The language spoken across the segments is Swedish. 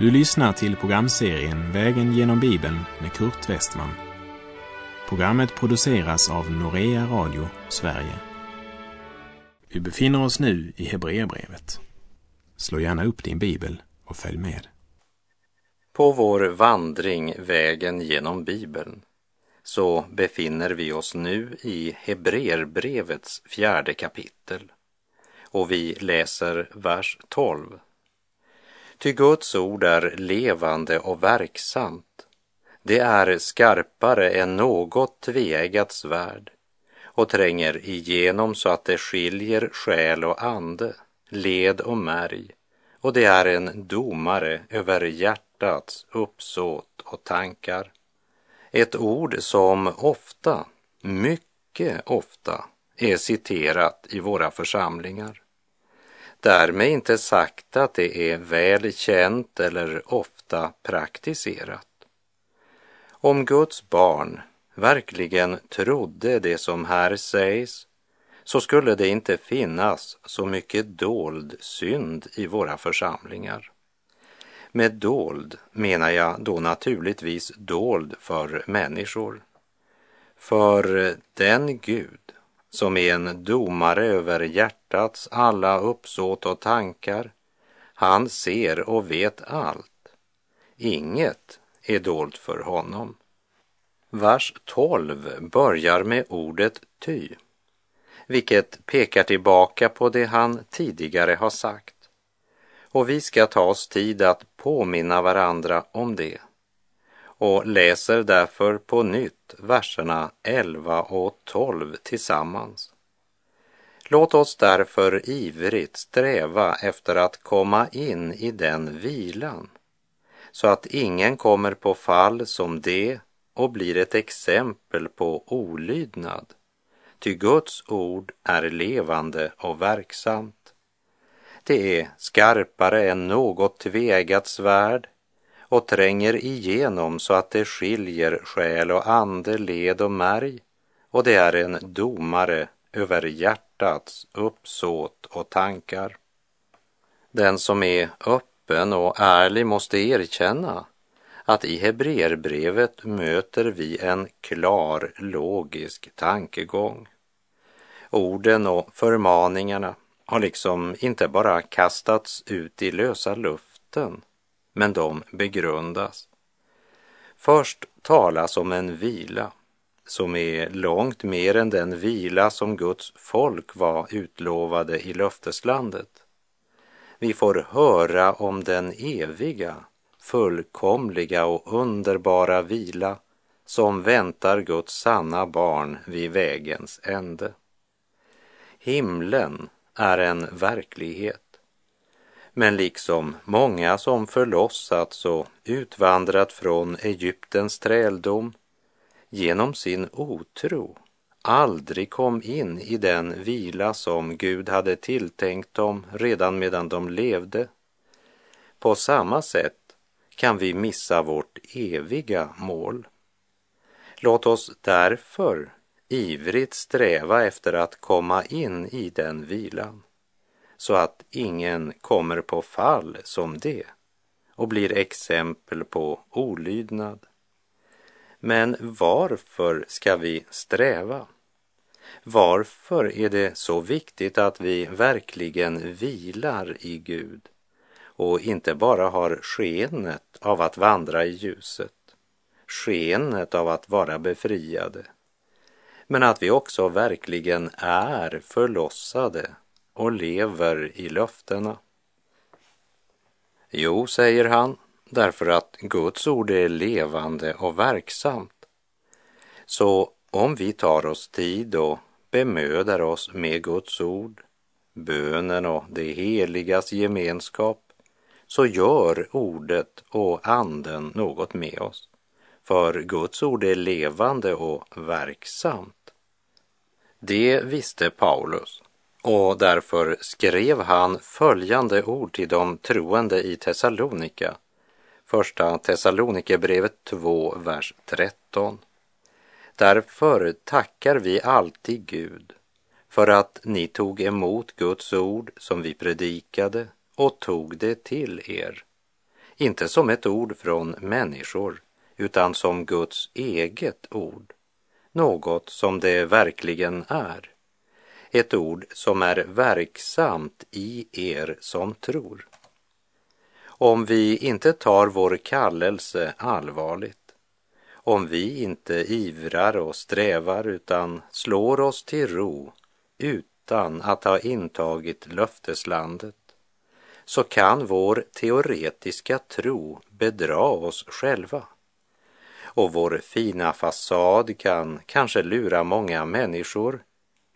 Du lyssnar till programserien Vägen genom Bibeln med Kurt Westman. Programmet produceras av Norea Radio Sverige. Vi befinner oss nu i Hebreerbrevet. Slå gärna upp din bibel och följ med. På vår vandring Vägen genom Bibeln så befinner vi oss nu i Hebreerbrevets fjärde kapitel och vi läser vers 12 Ty Guds ord är levande och verksamt. Det är skarpare än något tveeggat svärd och tränger igenom så att det skiljer själ och ande, led och märg och det är en domare över hjärtats uppsåt och tankar. Ett ord som ofta, mycket ofta, är citerat i våra församlingar. Därmed inte sagt att det är väl känt eller ofta praktiserat. Om Guds barn verkligen trodde det som här sägs så skulle det inte finnas så mycket dold synd i våra församlingar. Med dold menar jag då naturligtvis dold för människor. För den Gud som är en domare över hjärtats alla uppsåt och tankar. Han ser och vet allt. Inget är dolt för honom. Vers 12 börjar med ordet ty, vilket pekar tillbaka på det han tidigare har sagt. Och vi ska ta oss tid att påminna varandra om det och läser därför på nytt verserna 11 och 12 tillsammans. Låt oss därför ivrigt sträva efter att komma in i den vilan så att ingen kommer på fall som det och blir ett exempel på olydnad. Ty Guds ord är levande och verksamt. Det är skarpare än något tveeggat svärd och tränger igenom så att det skiljer själ och ande, led och märg och det är en domare över hjärtats uppsåt och tankar. Den som är öppen och ärlig måste erkänna att i Hebreerbrevet möter vi en klar logisk tankegång. Orden och förmaningarna har liksom inte bara kastats ut i lösa luften men de begrundas. Först talas om en vila som är långt mer än den vila som Guds folk var utlovade i löfteslandet. Vi får höra om den eviga, fullkomliga och underbara vila som väntar Guds sanna barn vid vägens ände. Himlen är en verklighet men liksom många som förlossats och utvandrat från Egyptens träldom genom sin otro aldrig kom in i den vila som Gud hade tilltänkt dem redan medan de levde. På samma sätt kan vi missa vårt eviga mål. Låt oss därför ivrigt sträva efter att komma in i den vilan så att ingen kommer på fall som det och blir exempel på olydnad. Men varför ska vi sträva? Varför är det så viktigt att vi verkligen vilar i Gud och inte bara har skenet av att vandra i ljuset, skenet av att vara befriade, men att vi också verkligen är förlossade och lever i löftena? Jo, säger han, därför att Guds ord är levande och verksamt. Så om vi tar oss tid och bemödar oss med Guds ord, bönen och det heligas gemenskap, så gör ordet och anden något med oss. För Guds ord är levande och verksamt. Det visste Paulus och därför skrev han följande ord till de troende i Thessalonika. Första Thessalonikerbrevet 2, vers 13. Därför tackar vi alltid Gud för att ni tog emot Guds ord som vi predikade och tog det till er. inte som ett ord från människor, utan som Guds eget ord, något som det verkligen är. Ett ord som är verksamt i er som tror. Om vi inte tar vår kallelse allvarligt, om vi inte ivrar och strävar utan slår oss till ro utan att ha intagit löfteslandet, så kan vår teoretiska tro bedra oss själva. Och vår fina fasad kan kanske lura många människor,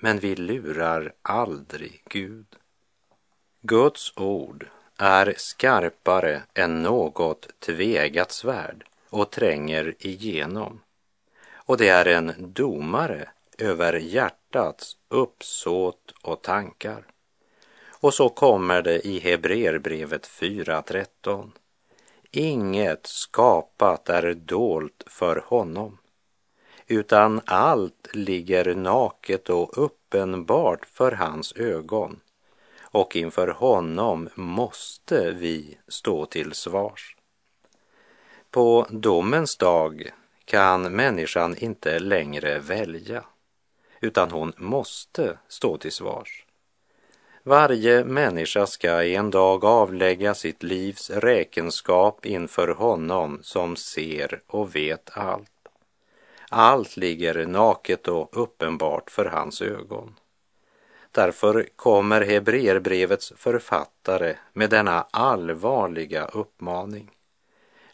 men vi lurar aldrig Gud. Guds ord är skarpare än något tvegat svärd och tränger igenom. Och det är en domare över hjärtats uppsåt och tankar. Och så kommer det i Hebreerbrevet 4.13. Inget skapat är dolt för honom, utan allt ligger naket och uppenbart för hans ögon och inför honom måste vi stå till svars. På domens dag kan människan inte längre välja, utan hon måste stå till svars. Varje människa ska en dag avlägga sitt livs räkenskap inför honom som ser och vet allt. Allt ligger naket och uppenbart för hans ögon. Därför kommer Hebreerbrevets författare med denna allvarliga uppmaning.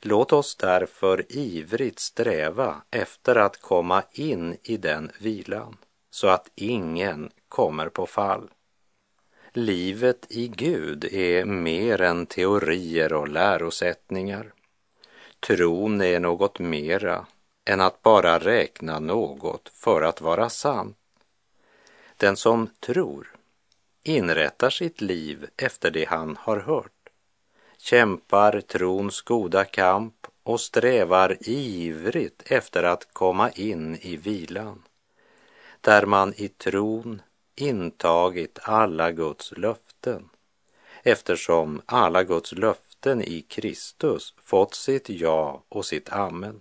Låt oss därför ivrigt sträva efter att komma in i den vilan så att ingen kommer på fall. Livet i Gud är mer än teorier och lärosättningar. Tron är något mera än att bara räkna något för att vara sant. Den som tror inrättar sitt liv efter det han har hört, kämpar trons goda kamp och strävar ivrigt efter att komma in i vilan, där man i tron intagit alla Guds löften, eftersom alla Guds löften i Kristus fått sitt ja och sitt amen.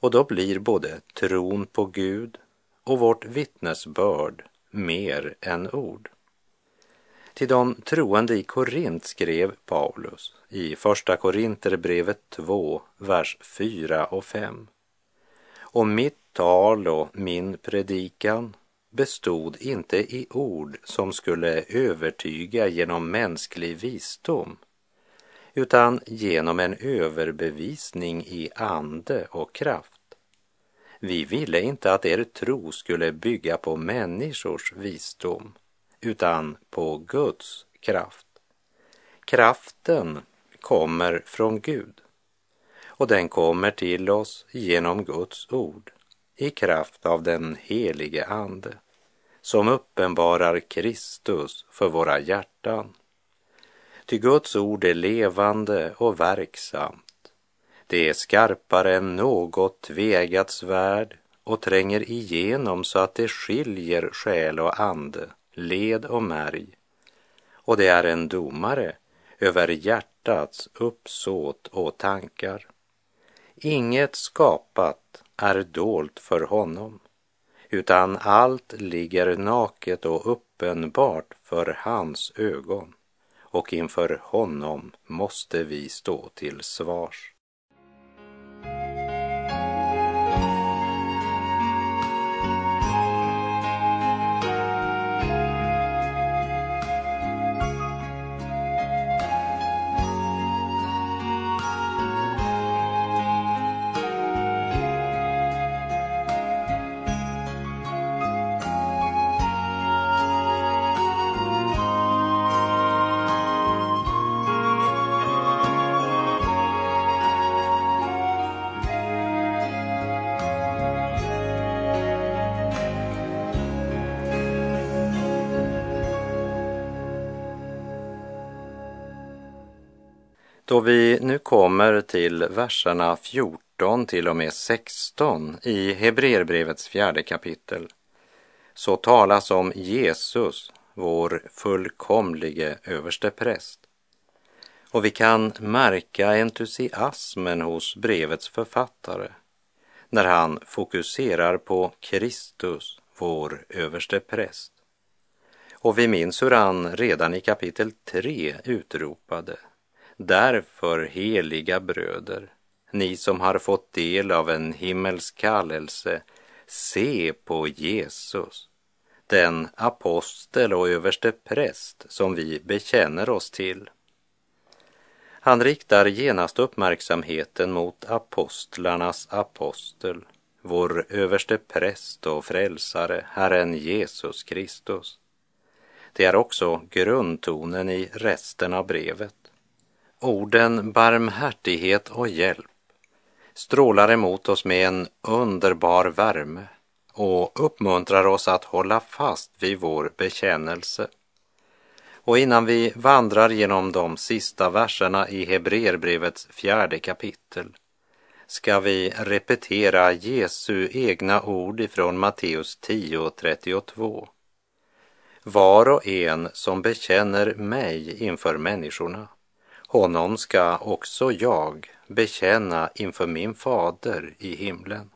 Och då blir både tron på Gud och vårt vittnesbörd mer än ord. Till de troende i Korint skrev Paulus i Första Korinterbrevet 2, vers 4 och 5. Och mitt tal och min predikan bestod inte i ord som skulle övertyga genom mänsklig visdom, utan genom en överbevisning i ande och kraft vi ville inte att er tro skulle bygga på människors visdom, utan på Guds kraft. Kraften kommer från Gud och den kommer till oss genom Guds ord i kraft av den helige Ande som uppenbarar Kristus för våra hjärtan. Ty Guds ord är levande och verksamt det är skarpare än något tvegat svärd och tränger igenom så att det skiljer själ och ande, led och märg. Och det är en domare över hjärtats uppsåt och tankar. Inget skapat är dolt för honom, utan allt ligger naket och uppenbart för hans ögon och inför honom måste vi stå till svars. Då vi nu kommer till verserna 14 till och med 16 i Hebreerbrevets fjärde kapitel så talas om Jesus, vår fullkomlige överste präst. Och vi kan märka entusiasmen hos brevets författare när han fokuserar på Kristus, vår överste präst. Och vi minns hur han redan i kapitel 3 utropade Därför, heliga bröder, ni som har fått del av en himmelsk kallelse, se på Jesus, den apostel och överste präst som vi bekänner oss till. Han riktar genast uppmärksamheten mot apostlarnas apostel, vår överste präst och frälsare, Herren Jesus Kristus. Det är också grundtonen i resten av brevet. Orden barmhärtighet och hjälp strålar emot oss med en underbar värme och uppmuntrar oss att hålla fast vid vår bekännelse. Och innan vi vandrar genom de sista verserna i Hebreerbrevets fjärde kapitel ska vi repetera Jesu egna ord ifrån Matteus 10.32. Var och en som bekänner mig inför människorna, honom ska också jag bekänna inför min fader i himlen.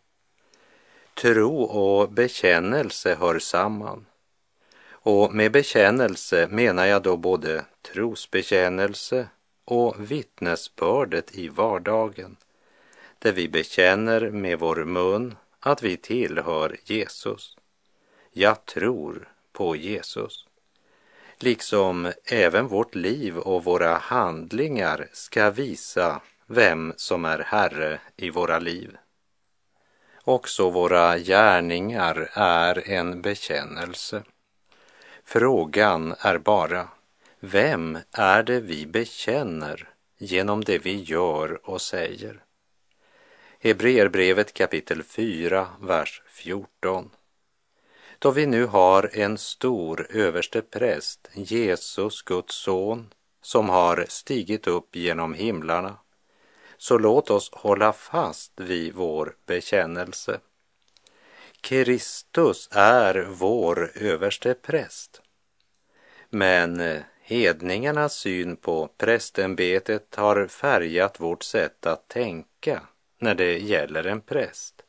Tro och bekännelse hör samman. Och med bekännelse menar jag då både trosbekännelse och vittnesbördet i vardagen, där vi bekänner med vår mun att vi tillhör Jesus. Jag tror på Jesus. Liksom även vårt liv och våra handlingar ska visa vem som är Herre i våra liv. Också våra gärningar är en bekännelse. Frågan är bara, vem är det vi bekänner genom det vi gör och säger? Hebreerbrevet kapitel 4, vers 14. Då vi nu har en stor överste präst, Jesus, Guds son, som har stigit upp genom himlarna, så låt oss hålla fast vid vår bekännelse. Kristus är vår överste präst. Men eh, hedningarnas syn på prästämbetet har färgat vårt sätt att tänka när det gäller en präst.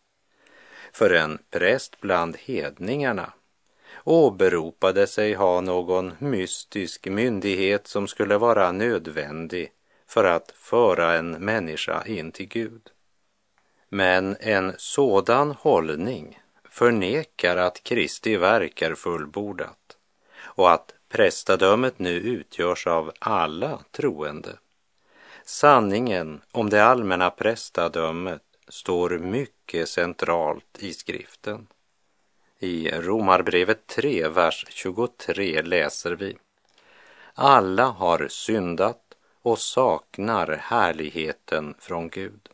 För en präst bland hedningarna åberopade sig ha någon mystisk myndighet som skulle vara nödvändig för att föra en människa in till Gud. Men en sådan hållning förnekar att Kristi verk är fullbordat och att prästadömet nu utgörs av alla troende. Sanningen om det allmänna prästadömet står mycket centralt i skriften. I Romarbrevet 3, vers 23 läser vi. Alla har syndat och saknar härligheten från Gud.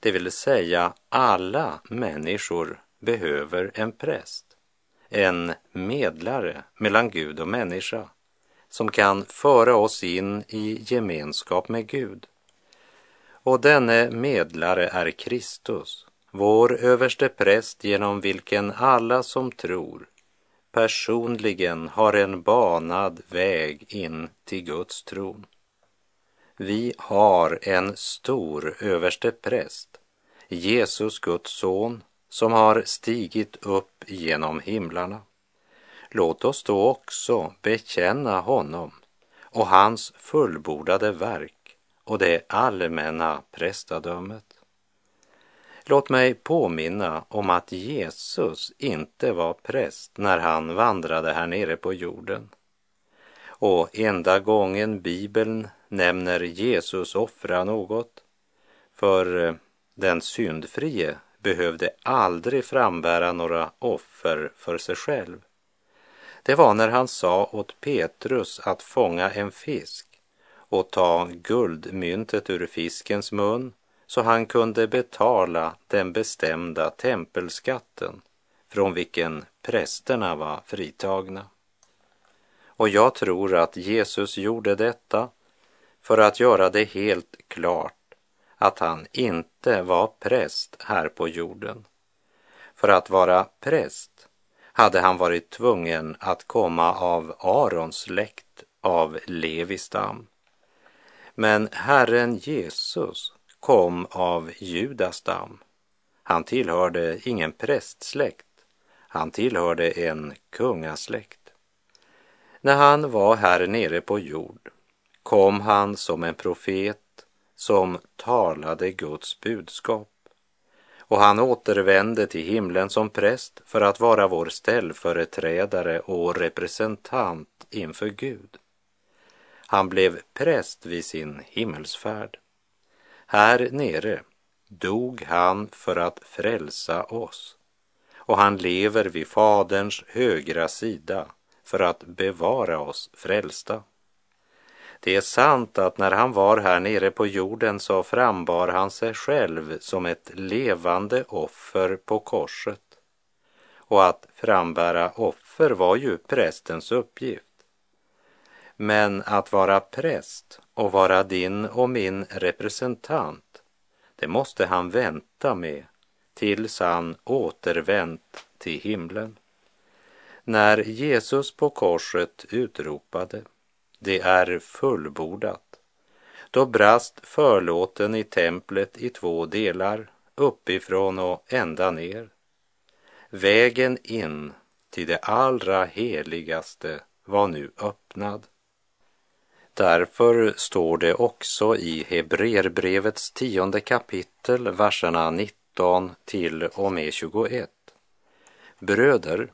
Det vill säga, alla människor behöver en präst, en medlare mellan Gud och människa som kan föra oss in i gemenskap med Gud. Och denne medlare är Kristus, vår överste präst genom vilken alla som tror personligen har en banad väg in till Guds tron. Vi har en stor överste präst, Jesus Guds son, som har stigit upp genom himlarna. Låt oss då också bekänna honom och hans fullbordade verk och det allmänna prästadömet. Låt mig påminna om att Jesus inte var präst när han vandrade här nere på jorden. Och enda gången Bibeln nämner Jesus offra något, för eh, den syndfrie behövde aldrig frambära några offer för sig själv. Det var när han sa åt Petrus att fånga en fisk och ta guldmyntet ur fiskens mun så han kunde betala den bestämda tempelskatten från vilken prästerna var fritagna. Och jag tror att Jesus gjorde detta för att göra det helt klart att han inte var präst här på jorden. För att vara präst hade han varit tvungen att komma av Arons släkt, av Levi stam. Men Herren Jesus kom av Judas stam. Han tillhörde ingen prästsläkt. Han tillhörde en kungasläkt. När han var här nere på jord kom han som en profet som talade Guds budskap. Och han återvände till himlen som präst för att vara vår ställföreträdare och representant inför Gud. Han blev präst vid sin himmelsfärd. Här nere dog han för att frälsa oss och han lever vid Faderns högra sida för att bevara oss frälsta. Det är sant att när han var här nere på jorden så frambar han sig själv som ett levande offer på korset. Och att frambära offer var ju prästens uppgift. Men att vara präst och vara din och min representant, det måste han vänta med tills han återvänt till himlen. När Jesus på korset utropade det är fullbordat. Då brast förlåten i templet i två delar, uppifrån och ända ner. Vägen in till det allra heligaste var nu öppnad. Därför står det också i Hebreerbrevets tionde kapitel, verserna 19 till och med 21. Bröder,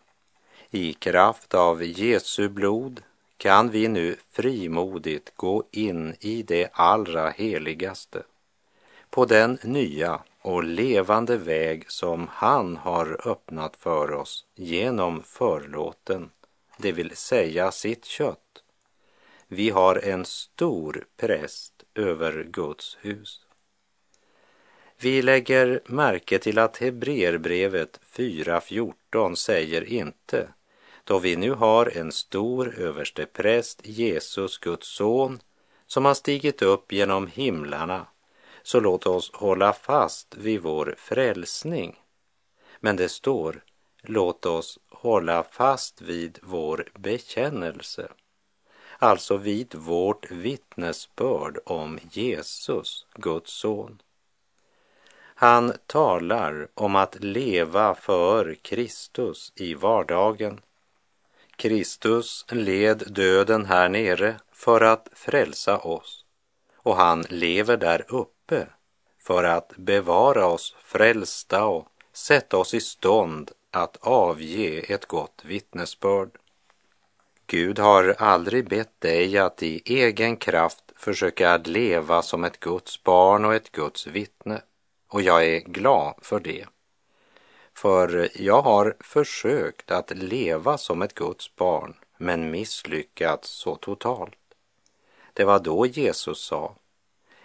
i kraft av Jesu blod kan vi nu frimodigt gå in i det allra heligaste på den nya och levande väg som han har öppnat för oss genom förlåten, det vill säga sitt kött. Vi har en stor präst över Guds hus. Vi lägger märke till att Hebreerbrevet 4.14 säger inte då vi nu har en stor överstepräst, Jesus, Guds son, som har stigit upp genom himlarna, så låt oss hålla fast vid vår frälsning. Men det står, låt oss hålla fast vid vår bekännelse, alltså vid vårt vittnesbörd om Jesus, Guds son. Han talar om att leva för Kristus i vardagen Kristus led döden här nere för att frälsa oss och han lever där uppe för att bevara oss frälsta och sätta oss i stånd att avge ett gott vittnesbörd. Gud har aldrig bett dig att i egen kraft försöka leva som ett Guds barn och ett Guds vittne och jag är glad för det. För jag har försökt att leva som ett Guds barn men misslyckats så totalt. Det var då Jesus sa,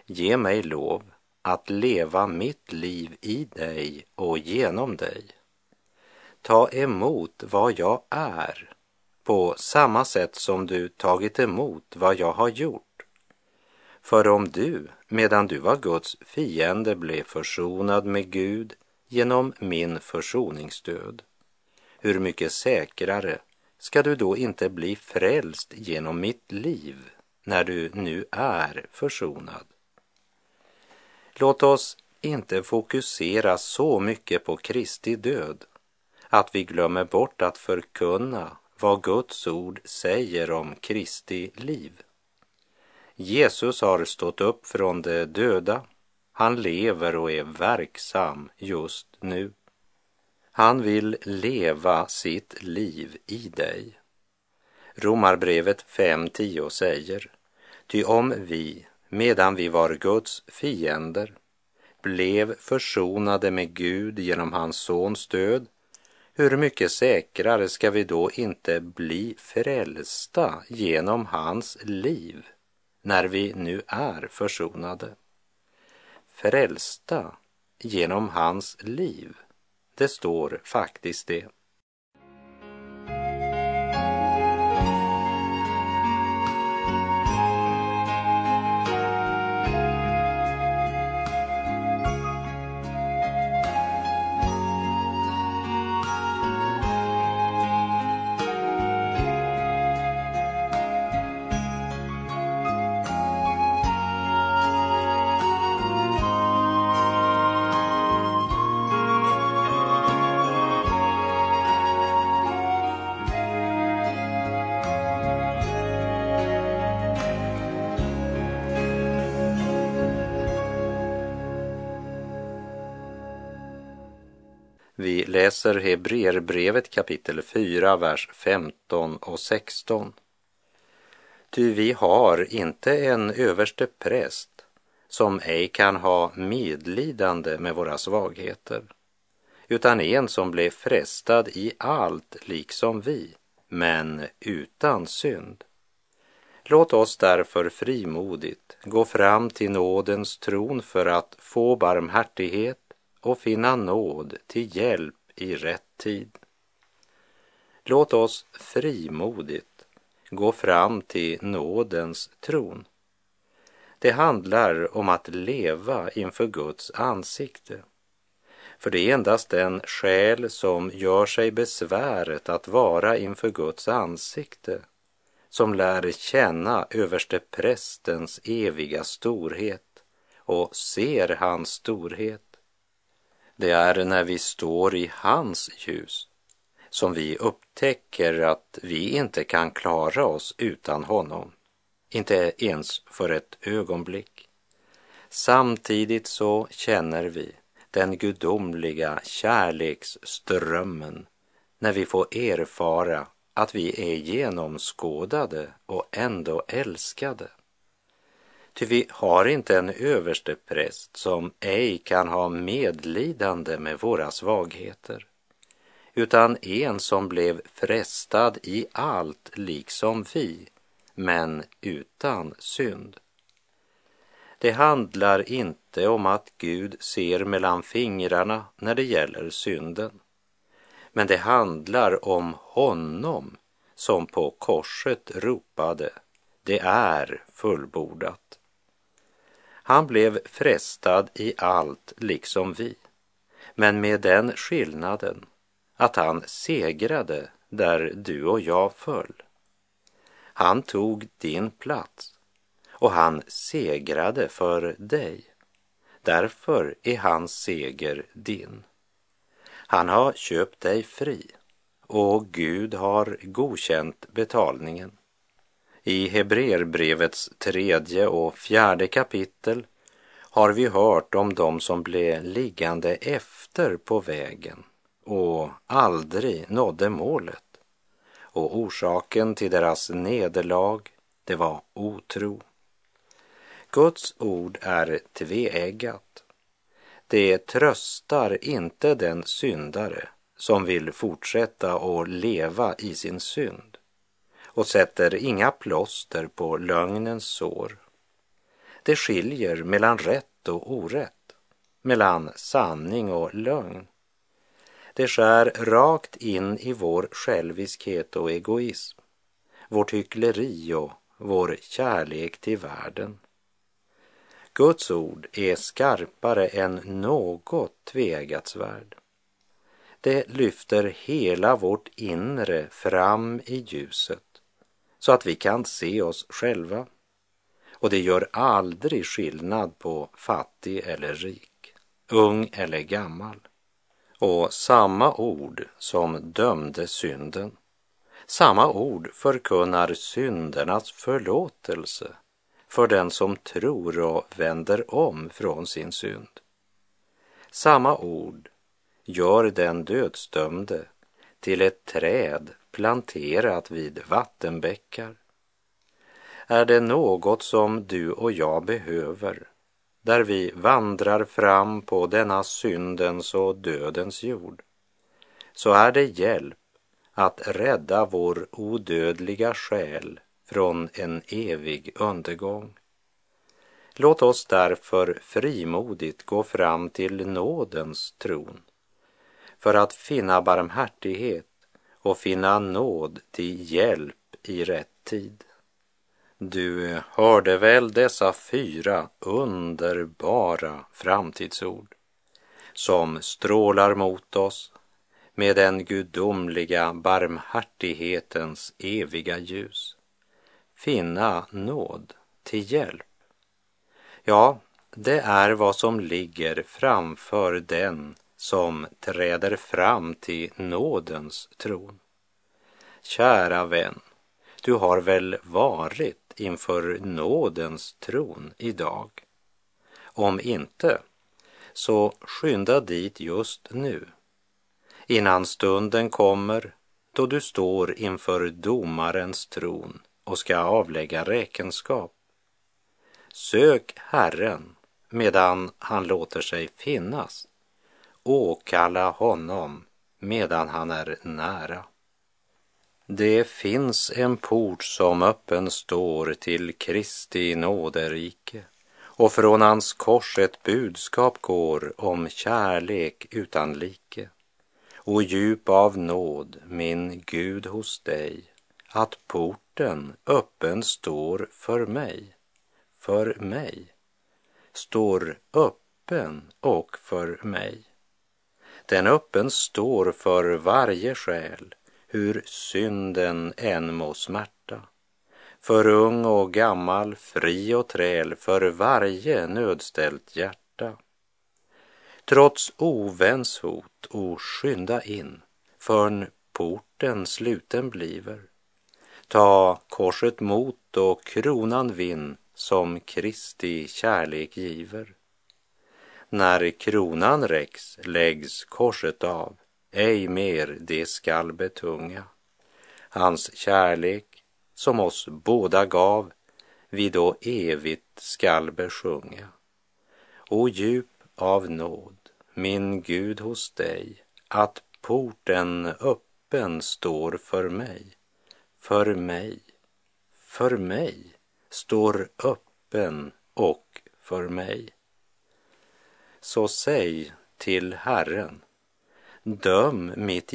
ge mig lov att leva mitt liv i dig och genom dig. Ta emot vad jag är på samma sätt som du tagit emot vad jag har gjort. För om du, medan du var Guds fiende, blev försonad med Gud genom min försoningsdöd. Hur mycket säkrare ska du då inte bli frälst genom mitt liv när du nu är försonad? Låt oss inte fokusera så mycket på Kristi död att vi glömmer bort att förkunna vad Guds ord säger om Kristi liv. Jesus har stått upp från de döda han lever och är verksam just nu. Han vill leva sitt liv i dig. Romarbrevet 5.10 säger, ty om vi, medan vi var Guds fiender, blev försonade med Gud genom hans sons död, hur mycket säkrare ska vi då inte bli frälsta genom hans liv när vi nu är försonade? frälsta genom hans liv. Det står faktiskt det. Vi läser Hebreerbrevet kapitel 4, vers 15 och 16. Ty vi har inte en överste präst som ej kan ha medlidande med våra svagheter, utan en som blev frestad i allt liksom vi, men utan synd. Låt oss därför frimodigt gå fram till nådens tron för att få barmhärtighet och finna nåd till hjälp i rätt tid. Låt oss frimodigt gå fram till nådens tron. Det handlar om att leva inför Guds ansikte. För det är endast den själ som gör sig besväret att vara inför Guds ansikte som lär känna överste prästens eviga storhet och ser hans storhet. Det är när vi står i hans ljus som vi upptäcker att vi inte kan klara oss utan honom, inte ens för ett ögonblick. Samtidigt så känner vi den gudomliga kärleksströmmen när vi får erfara att vi är genomskådade och ändå älskade. Ty vi har inte en överste präst som ej kan ha medlidande med våra svagheter, utan en som blev frestad i allt liksom vi, men utan synd. Det handlar inte om att Gud ser mellan fingrarna när det gäller synden, men det handlar om honom som på korset ropade, det är fullbordat. Han blev frestad i allt liksom vi, men med den skillnaden att han segrade där du och jag föll. Han tog din plats och han segrade för dig. Därför är hans seger din. Han har köpt dig fri och Gud har godkänt betalningen. I Hebreerbrevets tredje och fjärde kapitel har vi hört om dem som blev liggande efter på vägen och aldrig nådde målet. Och orsaken till deras nederlag, det var otro. Guds ord är tveeggat. Det tröstar inte den syndare som vill fortsätta att leva i sin synd och sätter inga plåster på lögnens sår. Det skiljer mellan rätt och orätt, mellan sanning och lögn. Det skär rakt in i vår själviskhet och egoism, vårt hyckleri och vår kärlek till världen. Guds ord är skarpare än något tvegats värld. Det lyfter hela vårt inre fram i ljuset så att vi kan se oss själva. Och det gör aldrig skillnad på fattig eller rik, ung eller gammal. Och samma ord som dömde synden, samma ord förkunnar syndernas förlåtelse för den som tror och vänder om från sin synd. Samma ord gör den dödsdömde till ett träd planterat vid vattenbäckar. Är det något som du och jag behöver där vi vandrar fram på denna syndens och dödens jord, så är det hjälp att rädda vår odödliga själ från en evig undergång. Låt oss därför frimodigt gå fram till nådens tron för att finna barmhärtighet och finna nåd till hjälp i rätt tid. Du hörde väl dessa fyra underbara framtidsord som strålar mot oss med den gudomliga barmhärtighetens eviga ljus. Finna nåd till hjälp. Ja, det är vad som ligger framför den som träder fram till nådens tron. Kära vän, du har väl varit inför nådens tron idag? Om inte, så skynda dit just nu. innan stunden kommer då du står inför domarens tron och ska avlägga räkenskap. Sök Herren medan han låter sig finnas. Åkalla honom medan han är nära. Det finns en port som öppen står till Kristi nåderike och från hans kors ett budskap går om kärlek utan like och djup av nåd, min Gud, hos dig, att porten öppen står för mig, för mig, står öppen och för mig. Den öppen står för varje själ, hur synden än må smärta. För ung och gammal, fri och träl, för varje nödställt hjärta. Trots oväns hot, o skynda in, förr'n porten sluten bliver. Ta korset mot och kronan vinn som Kristi kärlek giver. När kronan räcks läggs korset av, ej mer det skall betunga. Hans kärlek som oss båda gav vi då evigt skall besjunga. O djup av nåd, min Gud hos dig, att porten öppen står för mig, för mig, för mig står öppen och för mig. Så säg till Herren, döm mitt